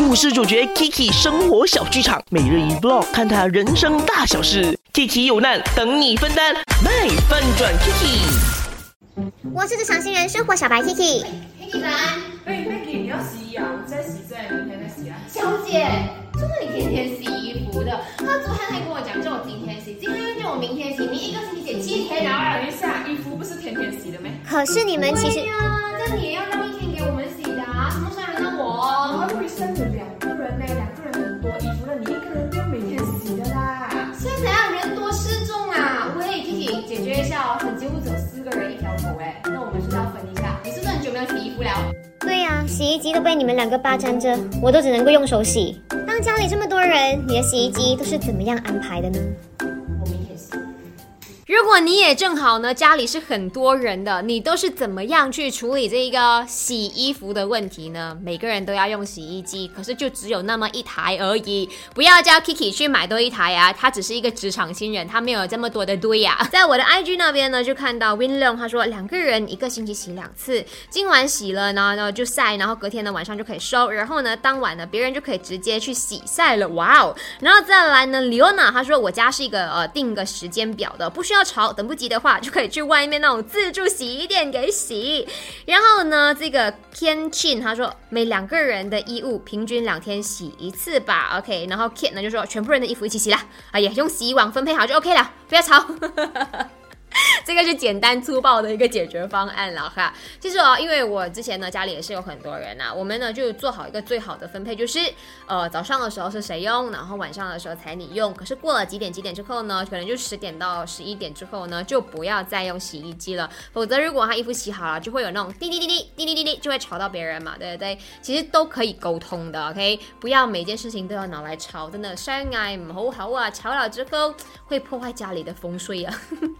故事主角 Kiki 生活小剧场，每日一 vlog，看他人生大小事。Kiki 有难等你分担，卖翻转 Kiki。我是职场新人生活小白 Kiki。Kiki 来，哎，Maggie，你要洗衣啊？我在洗，再明天再洗啊。小姐，怎么你天天洗衣服的？他昨天还跟我讲叫我今天洗，今天又叫我明天洗，你一个星期洗七天啊？等一下，衣服不是天天洗的咩？可是你们其实对呀，这你也要让解决一下哦，很几乎只有四个人一条狗哎，那我们是不是要分一下？你是不是很久没有洗衣服了？对呀、洗衣机都被你们两个霸占着，我都只能够用手洗。当家里这么多人，你的洗衣机都是怎么样安排的呢？如果你也正好呢，家里是很多人的，你都是怎么样去处理这一个洗衣服的问题呢？每个人都要用洗衣机，可是就只有那么一台而已。不要叫 Kiki 去买多一台啊，他只是一个职场新人，他没有这么多的堆呀、在我的 IG 那边呢，就看到 Win Long 他说两个人一个星期洗两次，今晚洗了呢，然后就晒，然后隔天呢晚上就可以收，然后呢当晚呢别人就可以直接去洗晒了，哇哦！然后再来呢，Leona 他说我家是一个呃定个时间表的，不需要吵，等不及的话就可以去外面那种自助洗衣店给洗。然后呢，这个 Ken Chin 他说每两个人的衣物平均两天洗一次吧，OK。然后 Ken 呢就说全部人的衣服一起洗啦，哎呀，用洗衣网分配好就 OK 了，不要吵。这个是简单粗暴的一个解决方案了哈。其实哦，因为我之前呢家里也是有很多人呐、我们呢就做好一个最好的分配，就是呃早上的时候是谁用，然后晚上的时候才你用。可是过了几点几点之后呢，可能就十点到十一点之后呢，就不要再用洗衣机了，否则如果他衣服洗好了，就会有那种滴滴滴滴滴滴滴滴，就会吵到别人嘛，对不对？其实都可以沟通的，OK，不要每件事情都要拿来吵，真的相爱唔好好啊，吵了之后会破坏家里的风水啊。